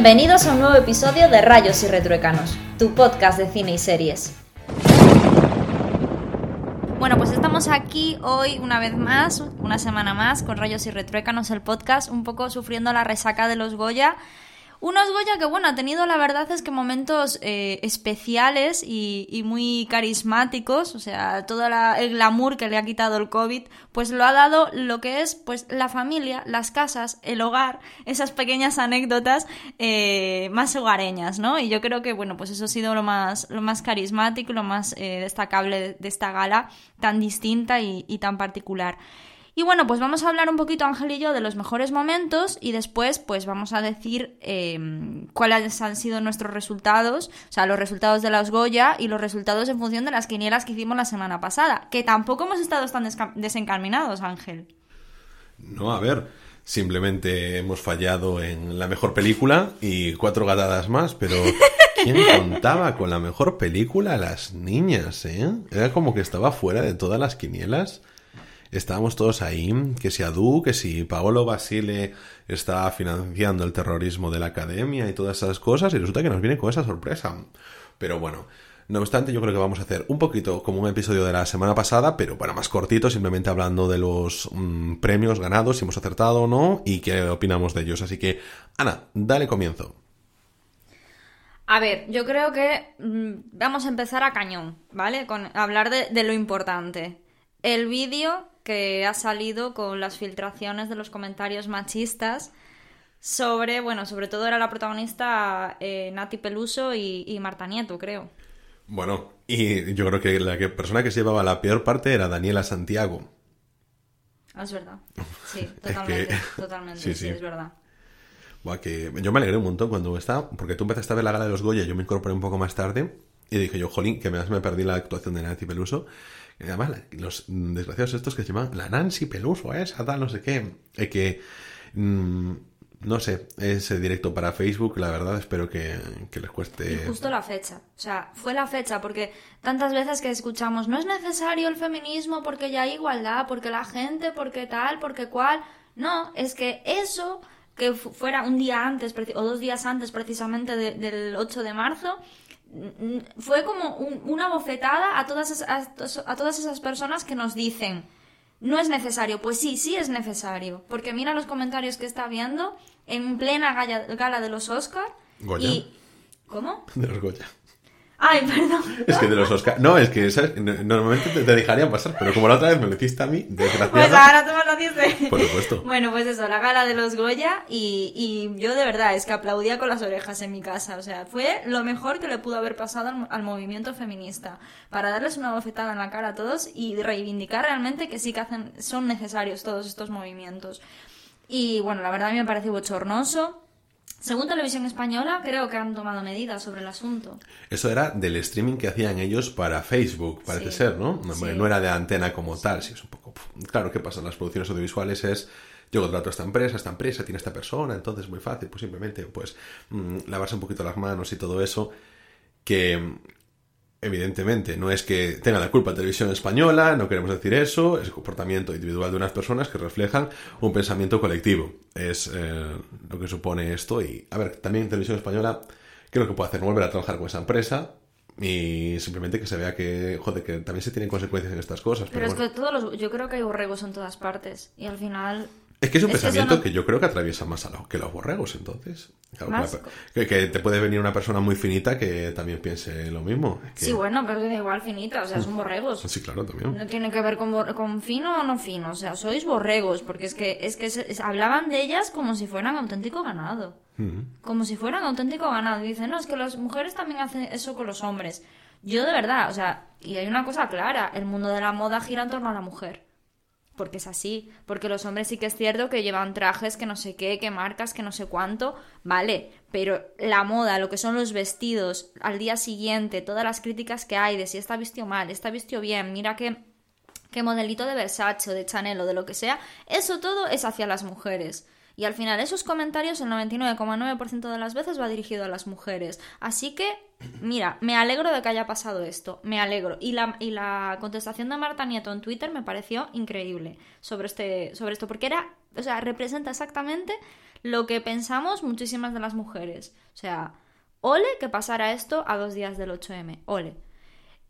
Bienvenidos a un nuevo episodio de Rayos y Retruécanos, tu podcast de cine y series. Bueno, pues estamos aquí hoy una vez más, una semana más, con Rayos y Retruécanos, el podcast, un poco sufriendo la resaca de los Goya. Unos Goya que, bueno, ha tenido la verdad es que momentos eh, especiales y, muy carismáticos, o sea, todo el glamour que le ha quitado el COVID, pues lo ha dado lo que es, pues, la familia, las casas, el hogar, esas pequeñas anécdotas eh, más hogareñas, ¿no? Y yo creo que, bueno, pues eso ha sido lo más, lo más carismático, lo más eh, destacable de, esta gala tan distinta y tan particular. Y bueno, pues vamos a hablar un poquito, Ángel y yo, de los mejores momentos y después pues vamos a decir em, cuáles han sido nuestros resultados, o sea, los resultados de las Goya y los resultados en función de las quinielas que hicimos la semana pasada, que tampoco hemos estado tan desencaminados, Ángel. No, a ver, simplemente hemos fallado en la mejor película y cuatro gatadas más, pero ¿quién contaba con la mejor película? Las niñas, ¿eh? Era como que estaba fuera de todas las quinielas estábamos todos ahí, que si Adu, que si Paolo Basile está financiando el terrorismo de la academia y todas esas cosas, y resulta que nos viene con esa sorpresa. Pero bueno, no obstante, yo creo que vamos a hacer un poquito como un episodio de la semana pasada, pero bueno, más cortito, simplemente hablando de los mm, premios ganados, si hemos acertado o no, y qué opinamos de ellos. Así que, Ana, dale comienzo. A ver, yo creo que mm, vamos a empezar a cañón, ¿vale? Con hablar de, de lo importante. El vídeo que ha salido con las filtraciones de los comentarios machistas sobre, bueno, sobre todo era la protagonista eh, Nati Peluso y, Marta Nieto, creo. Bueno, y yo creo que la que, persona que se llevaba la peor parte era Daniela Santiago. Ah, es verdad. Sí, totalmente. totalmente, sí, es verdad. que yo me alegré un montón cuando estaba, porque tú empezaste a ver la gala de los Goya, yo me incorporé un poco más tarde y dije yo, jolín, que me, me perdí la actuación de Nati Peluso. Además, los desgraciados estos que se llaman la Nancy Peluso, esa tal, no sé qué. que, mm, no sé, ese directo para Facebook, la verdad, espero que, les cueste. Justo la fecha. O sea, fue la fecha, porque tantas veces que escuchamos, no es necesario el feminismo porque ya hay igualdad, porque la gente, porque tal, porque cual. No, es que eso que fuera un día antes o dos días antes precisamente del 8 de marzo, fue como una bofetada a todas, a, todas esas personas que nos dicen, no es necesario. Pues sí, sí es necesario. Porque mira los comentarios que está viendo en plena gala, de los Oscar. Y... ¿Cómo? De los Goya. Ay, perdón. Es que de los Oscar. No, es que normalmente te, dejarían pasar, pero como la otra vez me lo hiciste a mí, desgraciada. Pues ahora tú me lo dices. Por supuesto. Bueno, pues eso, la gala de los Goya y, y yo de verdad es que aplaudía con las orejas en mi casa. O sea, fue lo mejor que le pudo haber pasado al, al movimiento feminista. Para darles una bofetada en la cara a todos y reivindicar realmente que sí que hacen, son necesarios todos estos movimientos. Y bueno, la verdad a mí me parece bochornoso según Televisión Española, creo que han tomado medidas sobre el asunto. Eso era del streaming que hacían ellos para Facebook, parece ser, ¿no? No, era de antena como tal, sí, es un poco... Claro, ¿qué pasa? Las producciones audiovisuales es... Yo contrato a esta empresa, esta empresa tiene esta persona, entonces es muy fácil, pues simplemente pues mm, lavarse un poquito las manos y todo eso, que Evidentemente, no es que tenga la culpa la televisión española, no queremos decir eso, es el comportamiento individual de unas personas que reflejan un pensamiento colectivo. Es eh, lo que supone esto y, a ver, también televisión española creo que puede hacer volver a trabajar con esa empresa y simplemente que se vea que, joder, que también se tienen consecuencias en estas cosas. Pero, es que todos los, yo creo que hay borregos en todas partes y al final es que es un pensamiento que, yo creo que atraviesa más a lo, que los borregos, entonces. que, te puede venir una persona muy finita que también piense lo mismo. Sí, bueno, pero da igual finita, o sea, son borregos. Sí, claro, también. No tiene que ver con, con fino o no fino, o sea, sois borregos, porque es que, es que hablaban de ellas como si fueran auténtico ganado. Como si fueran auténtico ganado. Y dicen, no, es que las mujeres también hacen eso con los hombres. Yo de verdad, o sea, y hay una cosa clara, el mundo de la moda gira en torno a la mujer porque es así, porque los hombres sí que es cierto que llevan trajes que no sé qué, que marcas, que no sé cuánto, vale, pero la moda, lo que son los vestidos, al día siguiente, todas las críticas que hay de si está vistió mal, está vistió bien, mira qué, qué modelito de Versace de Chanel o de lo que sea, eso todo es hacia las mujeres. Y al final esos comentarios el 99,9% de las veces va dirigido a las mujeres. Así que, mira, me alegro de que haya pasado esto, me alegro. Y la, y la contestación de Marta Nieto en Twitter me pareció increíble sobre, este, sobre esto, porque era, o sea, representa exactamente lo que pensamos muchísimas de las mujeres. O sea, ole que pasara esto a dos días del 8M, ole.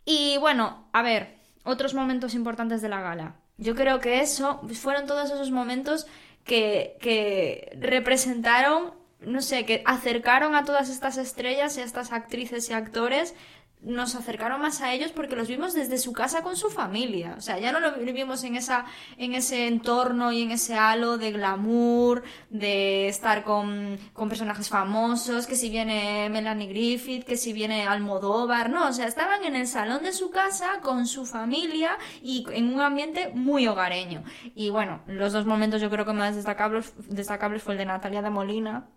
Y bueno, a ver, otros momentos importantes de la gala. Yo creo que eso fueron todos esos momentos que, que representaron, no sé, que acercaron a todas estas estrellas y a estas actrices y actores nos acercaron más a ellos porque los vimos desde su casa con su familia. O sea, ya no lo vivimos en, esa, en ese entorno y en ese halo de glamour, de estar con, con personajes famosos, que si viene Melanie Griffith, que si viene Almodóvar, no, o sea, estaban en el salón de su casa con su familia y en un ambiente muy hogareño. Y bueno, los dos momentos yo creo que más destacables, destacables fue el de Natalia de Molina,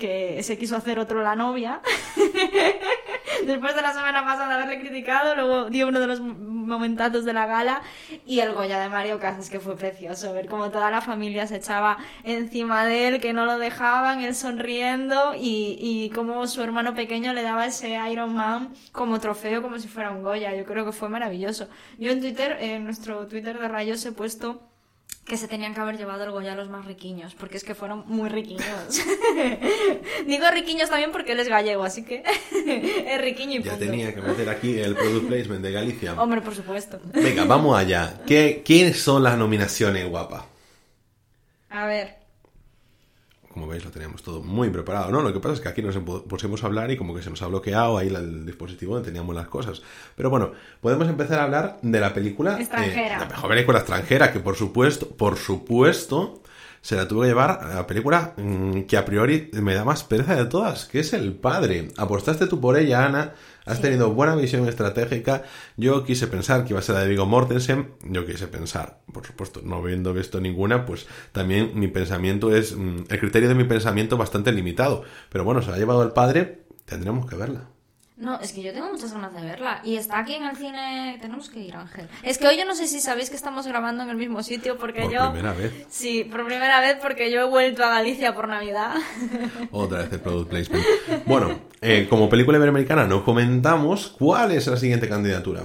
que se quiso hacer otro la novia. Después de la semana pasada haberle criticado, luego dio uno de los momentazos de la gala y el Goya de Mario Casas, que fue precioso, ver cómo toda la familia se echaba encima de él, que no lo dejaban, él sonriendo y, y cómo su hermano pequeño le daba ese Iron Man como trofeo, como si fuera un Goya. Yo creo que fue maravilloso. Yo en Twitter, en nuestro Twitter de Rayos, he puesto que se tenían que haber llevado el Goya a los más riquiños, porque es que fueron muy riquiños. Digo riquiños también porque él es gallego, así que es riquiño y punto. Ya tenía que meter aquí el product placement de Galicia. Hombre, por supuesto. Venga, vamos allá. ¿Qué, ¿Quiénes son las nominaciones, guapa? A ver. Como veis, lo teníamos todo muy preparado, ¿no? Lo que pasa es que aquí nos pusimos a hablar y como que se nos ha bloqueado ahí el dispositivo donde teníamos las cosas. Pero bueno, podemos empezar a hablar de la película... Extranjera. Eh, la mejor película extranjera, que por supuesto, por supuesto, se la tuvo que llevar a la película mm, que a priori me da más pereza de todas, que es El Padre. Apostaste tú por ella, Ana, has Sí. tenido buena visión estratégica. Yo quise pensar que iba a ser la de Viggo Mortensen. Yo quise pensar, por supuesto, no habiendo visto ninguna, pues también mi pensamiento es, mm, el criterio de mi pensamiento bastante limitado. Pero bueno, se la ha llevado El Padre, tendremos que verla. No, es que yo tengo muchas ganas de verla. Y está aquí en el cine. Tenemos que ir, Ángel. Es que hoy yo no sé si sabéis que estamos grabando en el mismo sitio porque Por yo. primera vez. Sí, por primera vez porque yo he vuelto a Galicia por Navidad. Otra vez el product placement. Bueno, eh, como película iberoamericana no comentamos cuál es la siguiente candidatura.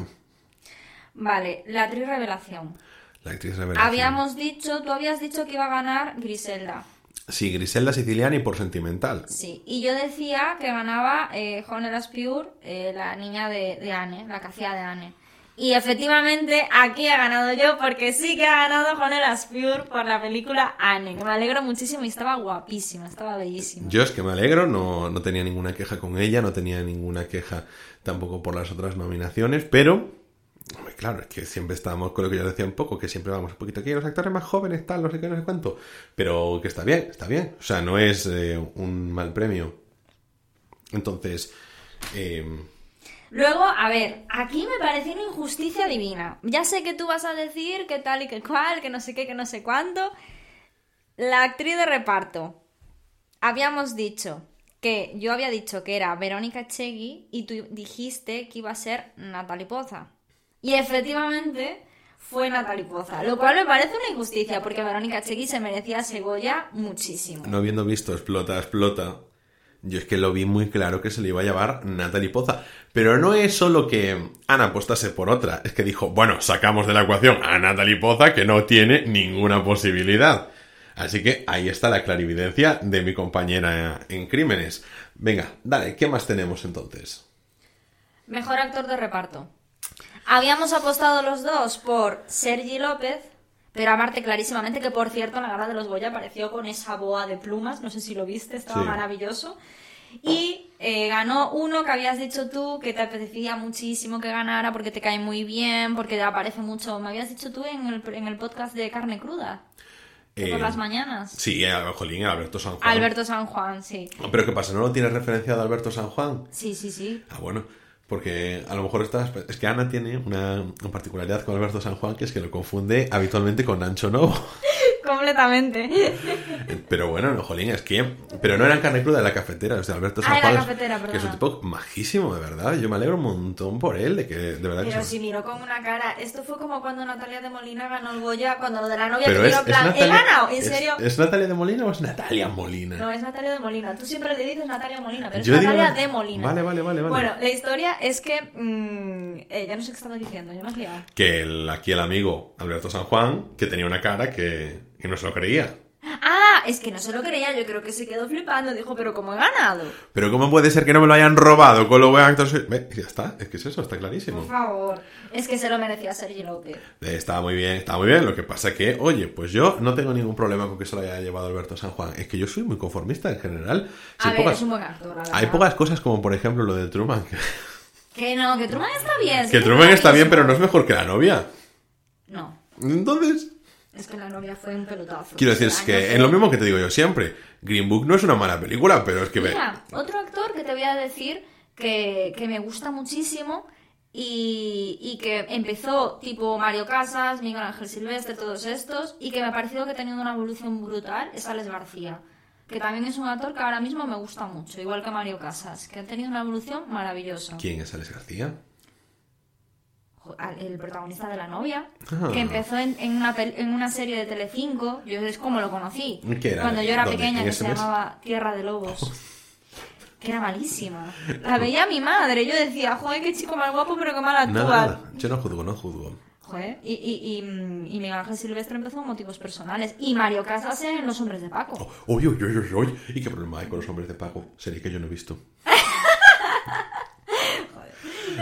vale, la actriz revelación. La actriz revelación. Habíamos dicho, tú habías dicho que iba a ganar Griselda. Sí, Griselda Siciliani por sentimental. Sí, y yo decía que ganaba eh, Honor Pure, eh, la niña de, de Anne, la que hacía de Anne. Y efectivamente aquí he ganado yo porque sí que ha ganado Honor Pure por la película Anne, que me alegro muchísimo y estaba guapísima, estaba bellísima. Yo es que me alegro, no, no tenía ninguna queja con ella, no tenía ninguna queja tampoco por las otras nominaciones, pero claro, es que siempre estábamos con lo que yo decía un poco, que siempre vamos un poquito aquí, los actores más jóvenes, tal, no sé qué, no sé cuánto, pero que está bien, está bien, o sea, no es eh, un mal premio. Entonces, eh, Luego, a ver, aquí me pareció una injusticia divina. Ya sé que tú vas a decir que tal y que cual, que no sé qué, que no sé cuánto. La actriz de reparto. Habíamos dicho que yo había dicho que era Verónica Chegui y tú dijiste que iba a ser Natalie Poza. Y efectivamente fue Natalie Poza, lo cual me parece una injusticia porque Verónica Chegui se merecía ese Goya muchísimo. no habiendo visto Explota, Explota, yo es que lo vi muy claro que se le iba a llevar Natalie Poza. Pero no es solo que Ana apostase por otra, es que dijo, bueno, sacamos de la ecuación a Natalie Poza que no tiene ninguna posibilidad. Así que ahí está la clarividencia de mi compañera en crímenes. Venga, dale, ¿qué más tenemos entonces? Mejor actor de reparto. Habíamos apostado los dos por Sergi López, pero aparte clarísimamente que, por cierto, en la gala de los Goya apareció con esa boa de plumas, no sé si lo viste, estaba Sí. maravilloso. Y eh, ganó uno que habías dicho tú que te apetecía muchísimo que ganara porque te cae muy bien, porque te aparece mucho. Me habías dicho tú en el, en el podcast de Carne Cruda, de por Eh, las mañanas. Sí, eh, Jolín, Alberto San Juan. Alberto San Juan, sí. Pero ¿qué pasa? ¿No lo tienes referenciado a Alberto San Juan? Sí, sí, sí. Ah, bueno, porque a lo mejor estás... Es que Ana tiene una, particularidad con Alberto San Juan que es que lo confunde habitualmente con Ancho Novo. Completamente. Pero bueno, no, jolín, es que... Pero no eran carne cruda de la cafetera, o sea, Alberto Ah, San la Juan, cafetera, que es un tipo majísimo, de verdad. Yo me alegro un montón por él, de que de verdad Pero si miró con una cara. Esto fue como cuando Natalia de Molina ganó el Goya, cuando lo de la novia Pero que es, miró en es plan. Natalia... ¿He ganado? ¿En es- serio? ¿Es, Natalia de Molina o es Natalia Molina? No, es Natalia de Molina. Tú siempre le dices Natalia Molina, pero es Yo Natalia Nat- de Molina. Vale, vale, vale, vale. Bueno, la historia es que. mm, eh, ya no sé qué estaba diciendo, yo me has liado. Que el- aquí el amigo Alberto San Juan, que tenía una cara que, que no se lo creía. Ah, es que no se lo creía, yo creo que se quedó flipando. Dijo, pero ¿cómo he ganado? Pero ¿cómo puede ser que no me lo hayan robado con lo buen actor? ya está, es que es eso, está clarísimo. Por favor. Es que se lo merecía Sergi López. Eh, Estaba muy bien, estaba muy bien. Lo que pasa que, oye, pues yo no tengo ningún problema con que se lo haya llevado Alberto San Juan. Es que yo soy muy conformista en general. Si A hay ver, pocas- es un buen actor. Hay pocas cosas como, por ejemplo, lo de Truman. Que, Que no, que Truman está bien. que es Truman está bien, pero no es mejor que la novia. No, Entonces, es que la novia fue un pelotazo. quiero decir, es Años que en lo mismo que te digo yo siempre. Green Book no es una mala película, pero es que. Mira, otro actor que te voy a decir que, que me gusta muchísimo y, y que empezó tipo Mario Casas, Miguel Ángel Silvestre, todos estos, y que me ha parecido que ha tenido una evolución brutal, es Alex García. Que también es un actor que ahora mismo me gusta mucho, igual que Mario Casas, que ha tenido una evolución maravillosa. ¿Quién es Alex García? El protagonista de La novia, Ah. que empezó en, en una, en una serie de Telecinco, yo es como lo conocí, cuando yo era ¿Dónde? pequeña, ¿En que se mes? llamaba Tierra de Lobos. Que era malísima. La veía mi madre. Yo decía, joder, qué chico más guapo, pero qué mal actúa. Nada, nada. Yo no juzgo, no juzgo. Joder. Y, y, y, mm, y Miguel Ángel Silvestre empezó por motivos personales. Y Mario Casas en Los Hombres de Paco. Uy, uy, uy, uy, uy. ¿Y qué problema hay con los hombres de Paco? Sería que yo no he visto.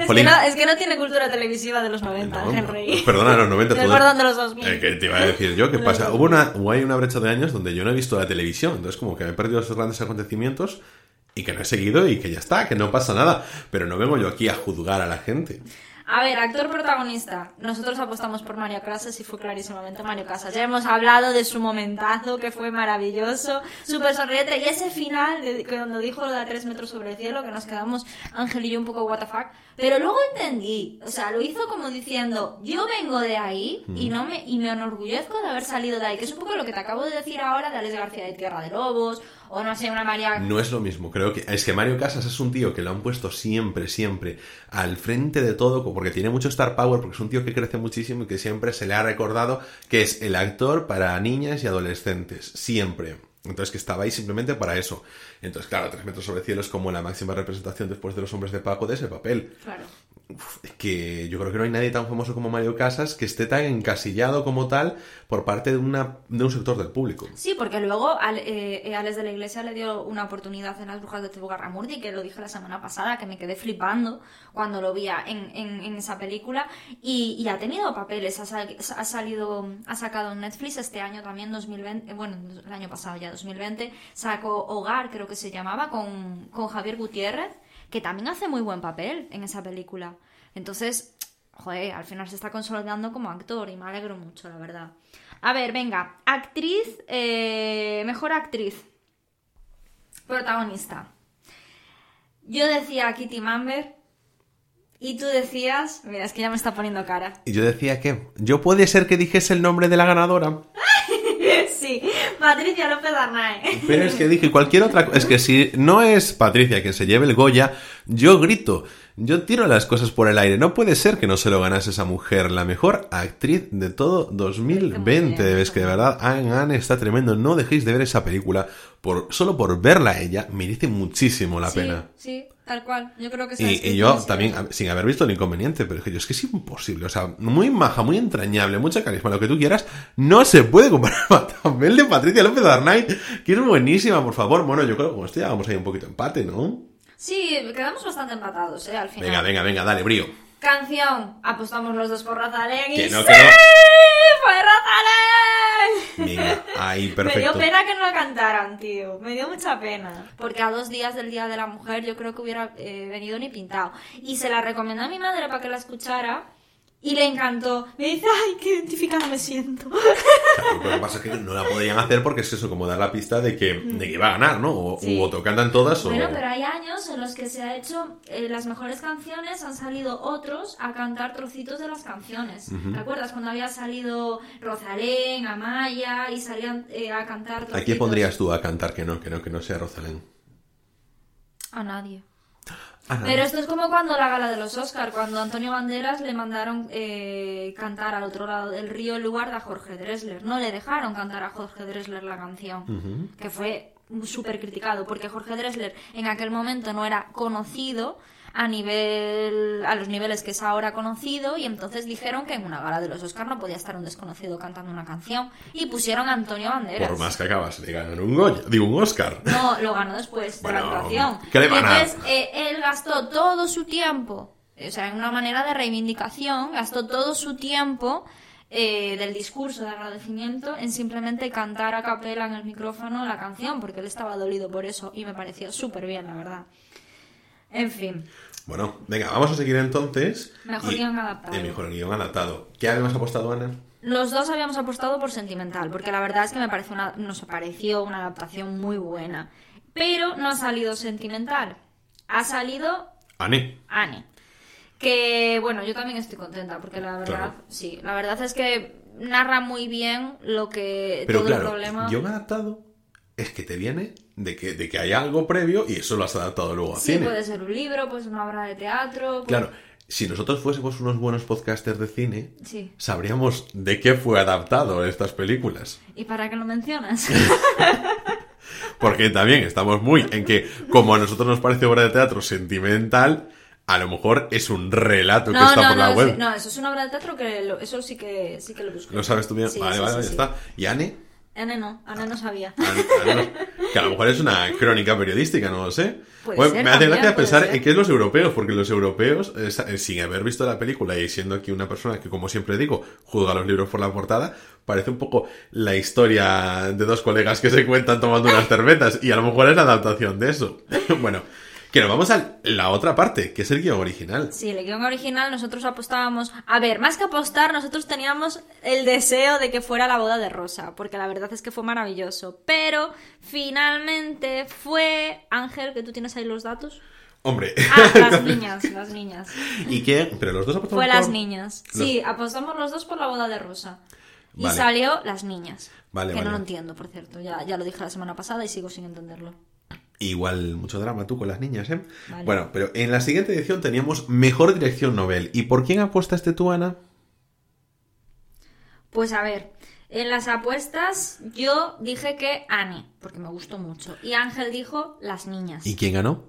Es que, no, es que no tiene cultura televisiva de los 90, No, Henry. Perdona, los 90 Del todo- perdón de los 2000. Eh, que te iba a decir yo, ¿qué pasa? Hubo una, hay una brecha de años donde yo no he visto la televisión, entonces como que me he perdido esos grandes acontecimientos y que no he seguido y que ya está, que no pasa nada. Pero no vengo yo aquí a juzgar a la gente. A ver, actor protagonista. Nosotros apostamos por Mario Casas y fue clarísimamente Mario Casas. Ya hemos hablado de su momentazo, que fue maravilloso, súper sonriente. Y ese final, de, cuando dijo lo de a tres metros sobre el cielo, que nos quedamos Ángel y yo un poco what the fuck. Pero luego entendí, o sea, lo hizo como diciendo, yo vengo de ahí y no me y me enorgullezco de haber salido de ahí, que es un poco lo que te acabo de decir ahora de Alex García de Tierra de Lobos, o no sé, una María... No es lo mismo, creo que es que Mario Casas es un tío que lo han puesto siempre, siempre al frente de todo, porque tiene mucho star power, porque es un tío que crece muchísimo y que siempre se le ha recordado que es el actor para niñas y adolescentes, siempre. Entonces que estaba ahí simplemente para eso. Entonces, claro, Tres metros sobre el cielo es como la máxima representación después de los hombres de Paco de ese papel. Claro. Es que yo creo que no hay nadie tan famoso como Mario Casas que esté tan encasillado como tal por parte de, una, de un sector del público. Sí, porque luego al, eh, eh, Alex de la Iglesia le dio una oportunidad en Las Brujas de Tebogarramurdi, que lo dije la semana pasada, que me quedé flipando cuando lo vi en, en, en esa película. Y, ha tenido papeles, ha salido, ha sacado en Netflix este año también, 2020, eh, bueno, el año pasado ya, 2020, sacó Hogar, creo que se llamaba, con, con Javier Gutiérrez, que también hace muy buen papel en esa película. Entonces, joder, al final se está consolidando como actor y me alegro mucho, la verdad. A ver, venga, actriz, eh, mejor actriz, protagonista. Yo decía Kitty Mamber y tú decías, mira, es que ya me está poniendo cara. Y yo decía que yo puede ser que dijese el nombre de la ganadora. sí, Patricia López Arnae. Pero es que dije cualquier otra cosa. Es que si no es Patricia quien se lleve el Goya, yo grito. Yo tiro las cosas por el aire. No puede ser que no se lo ganase esa mujer, la mejor actriz de todo 2020. bien, Es que de verdad, Anne Anne está tremendo. No dejéis de ver esa película. Por, solo por verla a ella, merece muchísimo la sí, pena. Sí, tal cual. Yo creo que Y, y yo también, sin haber visto el inconveniente, pero es que yo es que es imposible. O sea, muy maja, muy entrañable, mucha carisma, lo que tú quieras, no se puede comparar a papel de Patricia López Arnaiz, que es buenísima, por favor. Bueno, yo creo que con esto ya vamos ahí un poquito empate, ¿no? Sí, quedamos bastante empatados, ¿eh? Al final. Venga, venga, venga, dale, brío. Canción, apostamos los dos por Rosalén Que ¡sí! no. ¡Fue ahí, Me dio pena que no la cantaran, tío. Me dio mucha pena. Porque a dos días del Día de la Mujer yo creo que hubiera eh, venido ni pintado. Y se la recomendé a mi madre para que la escuchara. Y le encantó. Me dice, ay, qué identificada me siento. Claro, lo que pasa es que no la podían hacer porque es eso, como dar la pista de que, de que iba a ganar, ¿no? O, Sí. u o cantan todas o... Bueno, pero hay años en los que se ha hecho eh, las mejores canciones, han salido otros a cantar trocitos de las canciones. ¿Te acuerdas cuando había salido Rosalén, Amaya y salían eh, a cantar trocitos? ¿A quién pondrías tú a cantar que no, que no, que no sea Rosalén? A nadie. Pero esto es como cuando la gala de los Oscar, cuando Antonio Banderas le mandaron eh, cantar al otro lado del río en lugar de a Jorge Dressler. No le dejaron cantar a Jorge Dressler la canción, que fue súper criticado, porque Jorge Dressler en aquel momento no era conocido a nivel a los niveles que es ahora conocido y entonces dijeron que en una gala de los Oscar no podía estar un desconocido cantando una canción y pusieron a Antonio Banderas. Por más que acabas de ganar un Goya, digo un Oscar. No, lo ganó después de la actuación. ¿qué le van a- entonces eh, él gastó todo su tiempo, o sea, en una manera de reivindicación, gastó todo su tiempo eh, del discurso de agradecimiento en simplemente cantar a capela en el micrófono la canción, porque él estaba dolido por eso y me pareció súper bien, la verdad. En fin, Bueno, venga, vamos a seguir entonces. Mejor Y- guion adaptado. El mejor guion adaptado. ¿Qué habíamos apostado, Ana? los dos habíamos apostado por sentimental, porque la verdad es que me pareció una, nos pareció una adaptación muy buena. Pero no ha salido sentimental, ha salido Ane. Anne. Que bueno, yo también estoy contenta porque la verdad, Claro. sí, la verdad es que narra muy bien lo que Pero todo claro, el problema. guion adaptado es que te viene de que, de que hay algo previo y eso lo has adaptado luego a Sí, cine. puede ser un libro, pues una obra de teatro. pues- Claro, si nosotros fuésemos unos buenos podcasters de cine, Sí. sabríamos de qué fue adaptado estas películas. ¿Y para qué lo mencionas? Porque también estamos muy en que, como a nosotros nos parece obra de teatro sentimental, a lo mejor es un relato que está no, por la no, web. sí, no, eso es una obra de teatro que lo- eso sí que sí que lo busqué. ¿Lo sabes tú bien? Sí, vale, sí, vale, sí, ya sí. está. ¿Y Anne? Anne no, Anne no sabía. No. Que a lo mejor es una crónica periodística, no lo sé. Bueno, ser, me hace gracia pensar ser. en qué es los europeos, porque los europeos, eh, sin haber visto la película y siendo aquí una persona que, como siempre digo, juzga los libros por la portada, parece un poco la historia de dos colegas que se cuentan tomando unas cervezas, y a lo mejor es la adaptación de eso. bueno, que nos vamos a la otra parte, que es el guion original. Sí, el guion original nosotros apostábamos... A ver, más que apostar, nosotros teníamos el deseo de que fuera la boda de Rosa, porque la verdad es que fue maravilloso. Pero finalmente fue... Ángel, que tú tienes ahí los datos. Hombre, Ah, las niñas, las niñas. ¿y qué? Pero los dos apostamos Fue las por- niñas. Sí, apostamos los dos por la boda de Rosa. Y salió las niñas. Vale, que vale. no lo entiendo, por cierto. Ya, ya lo dije la semana pasada y sigo sin entenderlo. Igual mucho drama tú con las niñas, ¿eh? Vale. Bueno, pero en la siguiente edición teníamos mejor dirección novel. ¿Y por quién apostaste tú, Ana? Pues a ver, en las apuestas yo dije que Annie, porque me gustó mucho. Y Ángel dijo las niñas. ¿Y quién ganó?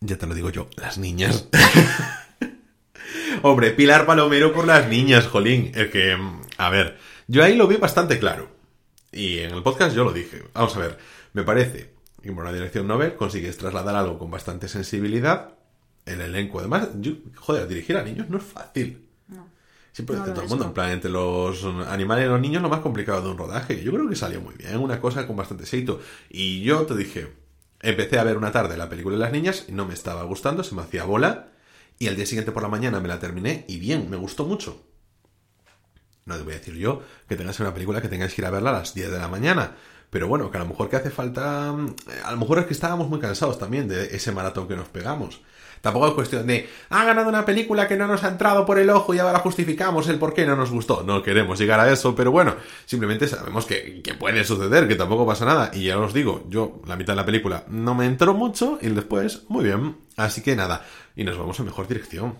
Ya te lo digo yo, las niñas. Hombre, Pilar Palomero por las niñas, jolín. Es que, a ver, yo ahí lo vi bastante claro. Y en el podcast yo lo dije. Vamos a ver, me parece que por una dirección novel consigues trasladar algo con bastante sensibilidad. El elenco, además, yo, joder, dirigir a niños no es fácil. No. Siempre No lo todo el mundo, en plan, entre los animales y los niños, lo más complicado de un rodaje. Yo creo que salió muy bien, una cosa con bastante éxito. Y yo te dije, empecé a ver una tarde la película de las niñas y no me estaba gustando, se me hacía bola. Y al día siguiente por la mañana me la terminé y bien, me gustó mucho. No te voy a decir yo que tengas una película que tengáis que ir a verla a las 10 de la mañana. Pero bueno, que a lo mejor que hace falta... eh, A lo mejor es que estábamos muy cansados también de ese maratón que nos pegamos. Tampoco es cuestión de, ha ganado una película que no nos ha entrado por el ojo y ahora justificamos el por qué no nos gustó. No queremos llegar a eso, pero bueno, simplemente sabemos que, que puede suceder, que tampoco pasa nada. Y ya os digo, yo la mitad de la película no me entró mucho y después, muy bien. Así que nada, y nos vamos a mejor dirección.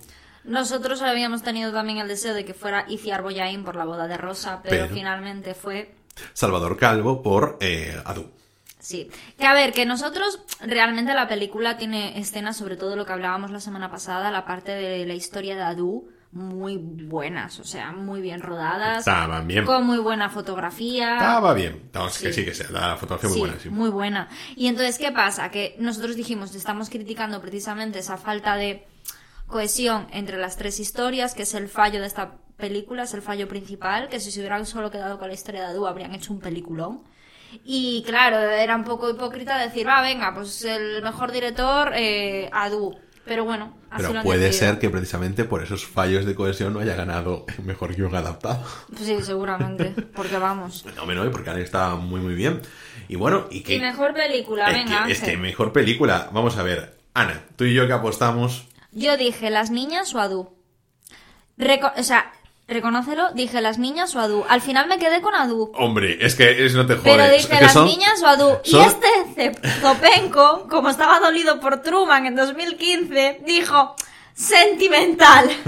Nosotros habíamos tenido también el deseo de que fuera Iciar Boyain por la boda de Rosa, pero, Pero- finalmente fue Salvador Calvo por eh, Adu. Sí, que a ver, que nosotros realmente la película tiene escenas, sobre todo lo que hablábamos la semana pasada, la parte de la historia de Adu, muy buenas, o sea, muy bien rodadas, Estaban bien. con muy buena fotografía. Estaba bien. Vamos, que Sí. sí, que sea. La fotografía muy Sí, buena, sí. muy buena. Y entonces, ¿qué pasa? Que nosotros dijimos, estamos criticando precisamente esa falta de cohesión entre las tres historias, que es el fallo de esta película, es el fallo principal, que si se hubieran solo quedado con la historia de Adu habrían hecho un peliculón. Y claro, era un poco hipócrita decir, va, venga, pues el mejor director, eh, Adu. Pero bueno, así lo Pero han puede decidido. ser que precisamente por esos fallos de cohesión no haya ganado el mejor guion adaptado. Pues sí, seguramente. Porque vamos. No, no, porque Ana está muy, muy bien. Y bueno, y que... Y mejor película, es, venga. que, es que mejor película. Vamos a ver. Ana, tú y yo que apostamos... Yo dije las niñas o Adu. Reco- o sea, reconócelo, dije las niñas o Adu. Al final me quedé con Adu. Hombre, es que es, no te Pero jodes. dije es que las son- niñas o Adu. Y este Zopenko, como estaba dolido por Truman en 2015, dijo sentimental.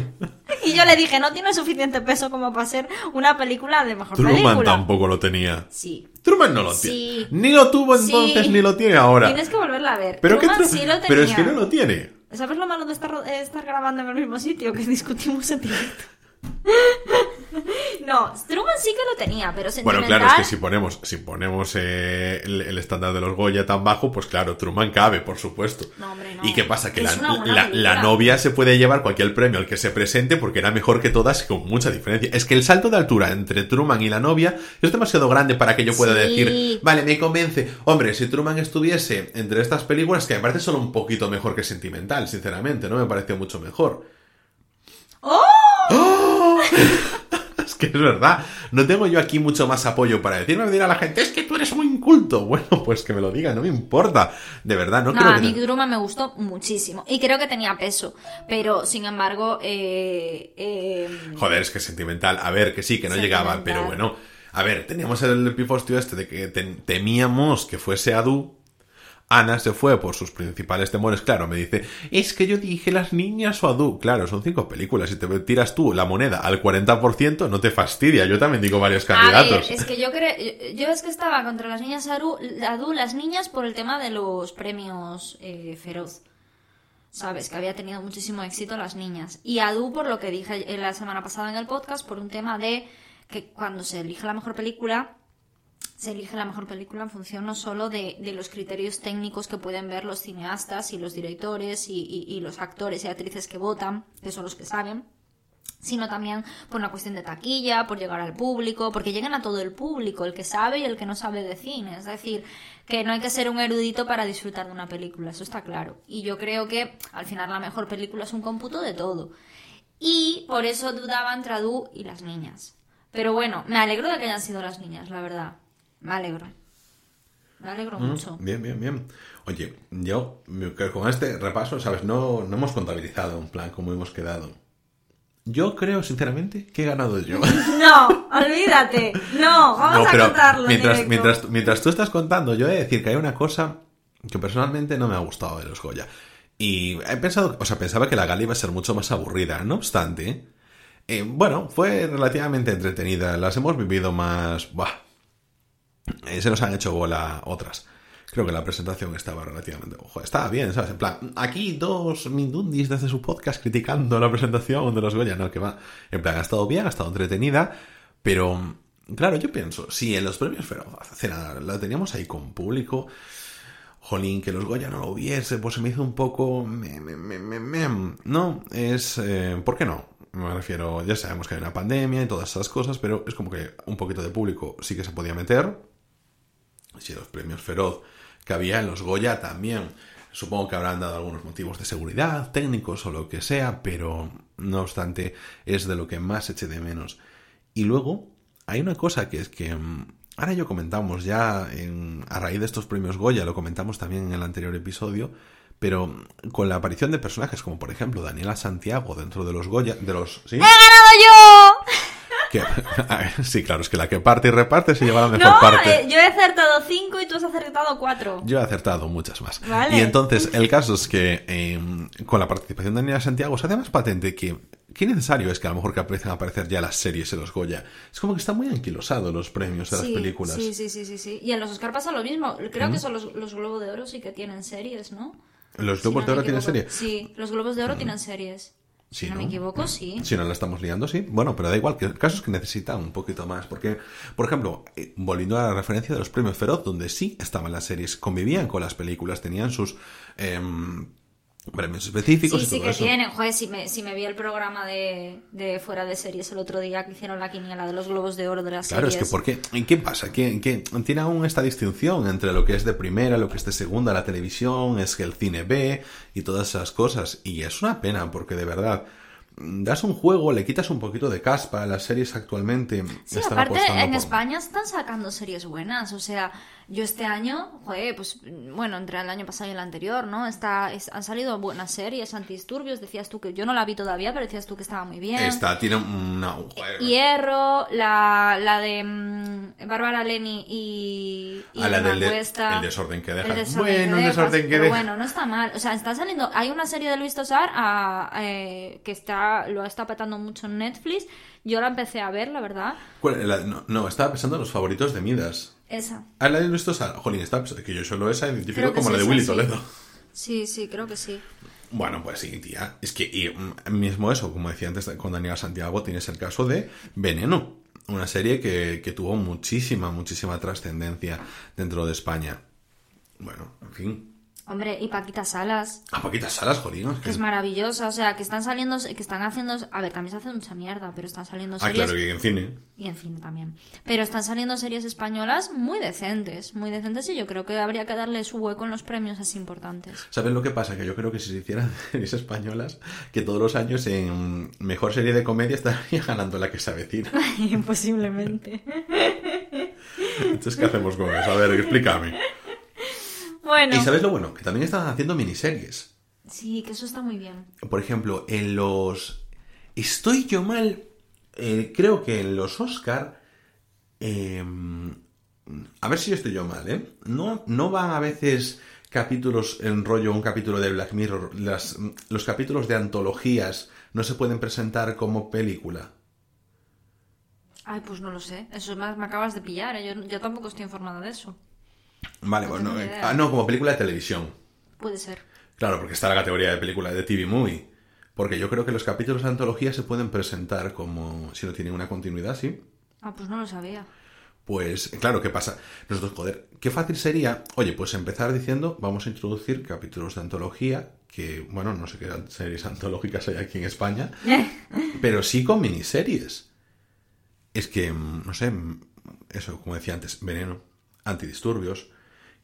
Y yo le dije, no tiene suficiente peso como para ser una película de mejor Truman película. tampoco lo tenía. Sí. Truman no lo Sí. tiene. Ni lo tuvo entonces, Sí. ni lo tiene ahora. Tienes que volverla a ver. Pero, ¿qué Truman Tru- sí lo tenía. Pero es que no lo tiene. ¿Sabes lo malo de estar, eh, estar grabando en el mismo sitio que discutimos en directo? no, Truman sí que lo tenía, pero Bueno, sentimental... claro, es que si ponemos, si ponemos eh, el, el estándar de los Goya tan bajo, pues claro, Truman cabe, por supuesto. No, hombre, no. ¿Y qué pasa? Que la, novia se puede llevar cualquier premio al que se presente porque era mejor que todas y con mucha diferencia. Es que el salto de altura entre Truman y la novia es demasiado grande para que yo pueda Sí. decir, vale, me convence. Hombre, si Truman estuviese entre estas películas, que me parece solo un poquito mejor que Sentimental, sinceramente, ¿no? Me pareció mucho mejor. ¡Oh! Es que es verdad. No tengo yo aquí mucho más apoyo para decirme me dirá la gente, es que tú eres muy inculto. Bueno, pues que me lo diga, no me importa. De verdad, no, No, creo a que... mí Truman me gustó muchísimo. Y creo que tenía peso. Pero, sin embargo, eh, eh, Joder, es que sentimental. A ver, que sí, que no llegaba, pero bueno. A ver, teníamos el pifostio este de que tem- temíamos que fuese Adu. Ana se fue por sus principales temores. Claro, me dice, es que yo dije las niñas o Adu. Claro, son cinco películas. Si te tiras tú la moneda al 40%, no te fastidia. Yo también digo varios A candidatos. ver, es que yo creo, yo es que estaba contra las niñas Aru, Adu, las niñas por el tema de los premios eh, Feroz. Sabes, que había tenido muchísimo éxito las niñas. Y Adu, por lo que dije la semana pasada en el podcast, por un tema de que cuando se elige la mejor película, se elige la mejor película en función no solo de, de los criterios técnicos que pueden ver los cineastas y los directores y, y- y los actores y actrices que votan, que son los que saben, sino también por una cuestión de taquilla, por llegar al público, porque llegan a todo el público, el que sabe y el que no sabe de cine. Es decir, que no hay que ser un erudito para disfrutar de una película, eso está claro. Y yo creo que al final la mejor película es un cómputo de todo. Y por eso dudaba entre Adu y las niñas. Pero bueno, me alegro de que hayan sido las niñas, la verdad. Me alegro. Me alegro mucho. Bien, bien, bien. Oye, yo con este repaso, ¿sabes? No, no hemos contabilizado en plan cómo hemos quedado. Yo creo, sinceramente, que he ganado yo. No, olvídate. No, vamos No, a contarlo. en mientras, mientras, mientras tú estás contando, yo he de decir que hay una cosa que personalmente no me ha gustado de los Goya. Y he pensado, o sea, pensaba que la gala iba a ser mucho más aburrida. No obstante, eh, bueno, fue relativamente entretenida. Las hemos vivido más... Buah, eh, se nos han hecho bola otras. Creo que la presentación estaba relativamente... Ojo, estaba bien, ¿sabes? En plan, aquí dos mindundis desde su podcast criticando la presentación de los Goya. No, que va. En plan, ha estado bien, ha estado entretenida, pero... Claro, yo pienso, si en los premios Feroz hace nada, la teníamos ahí con público, jolín, que los Goya no lo hubiese, pues se me hizo un poco... No, es... eh, ¿Por qué no? Me refiero, ya sabemos que hay una pandemia y todas esas cosas, pero es como que un poquito de público sí que se podía meter. Si los premios Feroz que había en los Goya también. Supongo que habrán dado algunos motivos de seguridad, técnicos o lo que sea, pero no obstante es de lo que más eché de menos. Y luego hay una cosa que es que mm, ahora yo comentamos ya en- a raíz de estos premios Goya, lo comentamos también en el anterior episodio, pero mm, con la aparición de personajes como por ejemplo Daniela Santiago dentro de los Goya, de los ¿sí? ¡He ganado yo! Que- sí, claro, es que la que parte y reparte se lleva la mejor No, parte. eh, yo he acertado 5 y tú has acertado 4. Yo he acertado muchas más. Vale. Y entonces, el caso es que eh, con la participación de Daniela Santiago se hace más patente que qué necesario es que a lo mejor que empiecen a aparecer ya las series en los Goya. Es como que están muy anquilosados los premios de las películas. Sí, sí, sí, sí, sí. Y en los Oscar pasa lo mismo. Creo que son los, los Globos de Oro sí que tienen series, ¿no? ¿Los Si Globos no de Oro tienen equivoco. serie? Sí, los Globos de Oro tienen series. Sí, si no, ¿no? me equivoco, sí. Si no la estamos liando, sí. Bueno, pero da igual, que el caso es que necesita un poquito más. Porque, por ejemplo, eh, volviendo a la referencia de los premios Feroz, donde sí estaban las series, convivían con las películas, tenían sus. em, premios específicos Sí, y sí todo que eso. tienen. Joder, si me, si me vi el programa de, de Fuera de Series el otro día que hicieron la quiniela de los Globos de Oro de las Claro, es que ¿por qué? ¿En qué pasa? ¿Qué, qué- tiene aún esta distinción entre lo que es de primera, lo que es de segunda, la televisión, es que el cine B y todas esas cosas? Y es una pena, porque de verdad, das un juego, le quitas un poquito de caspa a las series actualmente. Sí, están aparte en por- España están sacando series buenas, o sea, yo este año, joder, pues bueno, entre el año pasado y el anterior, ¿no? Está, es- han salido buenas series, antidisturbios, decías tú que yo no la vi todavía, pero decías tú que estaba muy bien. Esta tiene una... joder. Hierro, la, la de mm, Bárbara Leni y, y Ah, la del de- el desorden que. El desorden Bueno, que desorden que dejas. Bueno, no está mal. O sea, está saliendo. Hay una serie de Luis Tosar ah, eh, que está lo está petando mucho en Netflix. Yo la empecé a ver, la verdad. ¿Cuál? La- no, no, estaba pensando en los favoritos de Midas. Esa. Ah, la de Luis Tosar. Jolín, está, que yo solo esa identifico como la de Willy. Toledo. Sí, sí, creo que sí. Bueno, pues sí, tía. Es que y, mm, mismo eso, como decía antes con Daniel Santiago, tienes el caso de Veneno, una serie que, que tuvo muchísima, muchísima trascendencia dentro de España. Bueno, en fin. Hombre, y Paquita Salas, A poquitas salas, jolín. es que que- es maravillosa. O sea, que están saliendo, que están haciendo. A ver, también se hace mucha mierda, pero están saliendo Ah, series. claro, que en cine. Y en cine también. Pero están saliendo series españolas muy decentes, muy decentes y yo creo que habría que darle su hueco en los premios así importantes. ¿Sabes lo que pasa? Que yo creo que si se hicieran series españolas, que todos los años en mejor serie de comedia estaría ganando la que se avecina. Posiblemente. Entonces, ¿qué hacemos con eso? A ver, explícame. Bueno. ¿Y sabes lo bueno? Que también están haciendo miniseries. Sí, que eso está muy bien. Por ejemplo, en los... Estoy yo mal. eh, creo que en los Oscar... eh, a ver si estoy yo mal, ¿eh? No, no van a veces capítulos en rollo, un capítulo de Black Mirror. Las, los capítulos de antologías no se pueden presentar como película. Ay, pues no lo sé. Eso me, me acabas de pillar. ¿eh? Yo, yo tampoco estoy informada de eso. Vale, No bueno, eh, ah, no, como película de televisión. Puede ser. Claro, porque está la categoría de película de TV Movie. Porque yo creo que los capítulos de antología se pueden presentar como si no tienen una continuidad, ¿sí? Ah, pues no lo sabía. Pues, claro, ¿qué pasa? Nosotros, joder, qué fácil sería, oye, pues empezar diciendo, vamos a introducir capítulos de antología, que, bueno, no sé qué series antológicas hay aquí en España, pero sí con miniseries. Es que, mm, no sé, mm, eso, como decía antes, Veneno, Antidisturbios.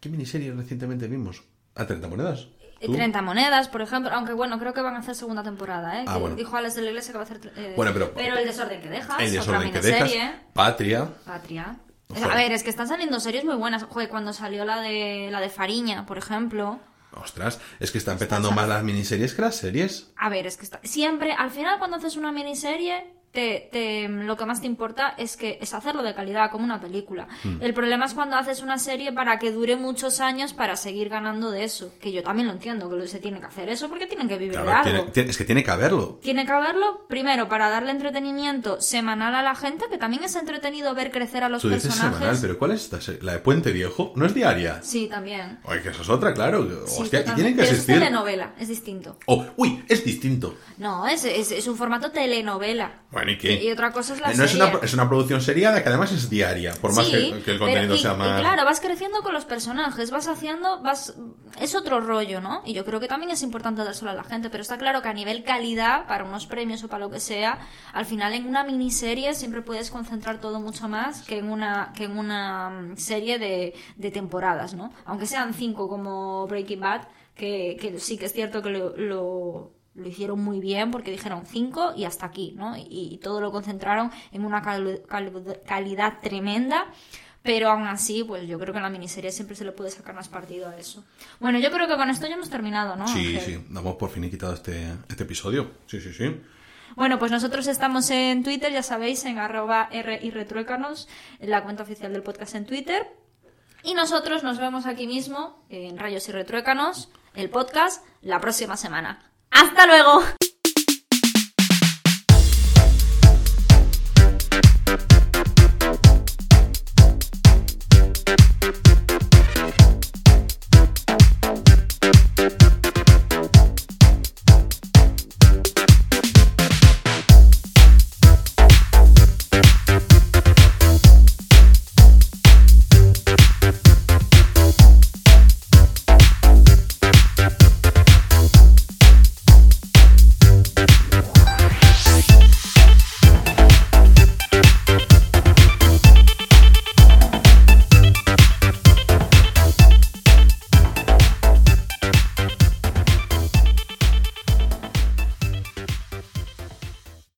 ¿Qué miniseries recientemente vimos? ¿A 30 monedas? ¿Tú? 30 monedas, por ejemplo, aunque bueno, creo que van a hacer segunda temporada, ¿eh? Ah, Que bueno. Dijo Alex de la Iglesia que va a hacer... eh, Bueno, pero- el desorden que dejas, El otra desorden que miniserie. dejas, Patria, Patria. Joder. A ver, es que están saliendo series muy buenas. Joder, cuando salió la de la de Fariña, por ejemplo. ostras, es que están petando más las miniseries que las series. A ver, es que está... siempre, al final cuando haces una miniserie, te, te- lo que más te importa es que es hacerlo de calidad, como una película. Hmm. El problema es cuando haces una serie para que dure muchos años para seguir ganando de eso. Que yo también lo entiendo, que se tiene que hacer eso porque tienen que vivir Claro, de algo. tiene- es que tiene que haberlo. Tiene que haberlo, primero, para darle entretenimiento semanal a la gente, que también es entretenido ver crecer a los Tú dices personajes. semanal, pero ¿cuál es esta? ¿La de Puente Viejo? ¿No es diaria? Sí, también. Oye, que eso es otra, claro. Sí, Hostia, y tienen que Pero existir. es telenovela, es distinto. Oh, uy, es distinto. No, es, es, es un formato telenovela. Bueno, ¿y qué? Y otra cosa es la no es serie. una, es una producción seriada que además es diaria, por más Sí, que, que el pero- contenido y- sea y más. claro, vas creciendo con los personajes, vas haciendo, vas... Es otro rollo, ¿no? Y yo creo que también es importante dárselo a la gente, pero está claro que a nivel calidad, para unos premios o para lo que sea, al final en una miniserie siempre puedes concentrar todo mucho más que en una, que en una mm, serie de, de temporadas, ¿no? Aunque sean cinco como Breaking Bad, que, que sí que es cierto que lo, lo, lo hicieron muy bien porque dijeron cinco y hasta aquí, ¿no? Y, y todo lo concentraron en una cal- cal- calidad tremenda. Pero aún así, pues yo creo que en la miniserie siempre se le puede sacar más partido a eso. Bueno, yo creo que con esto ya hemos terminado, ¿no? Sí, Ángel? sí, damos por finiquitado este, este episodio. Sí, sí, sí. Bueno, pues nosotros estamos en Twitter, ya sabéis, en arroba R y retruécanos, en la cuenta oficial del podcast en Twitter. Y nosotros nos vemos aquí mismo, en Rayos y Retruécanos, el podcast, la próxima semana. ¡Hasta luego!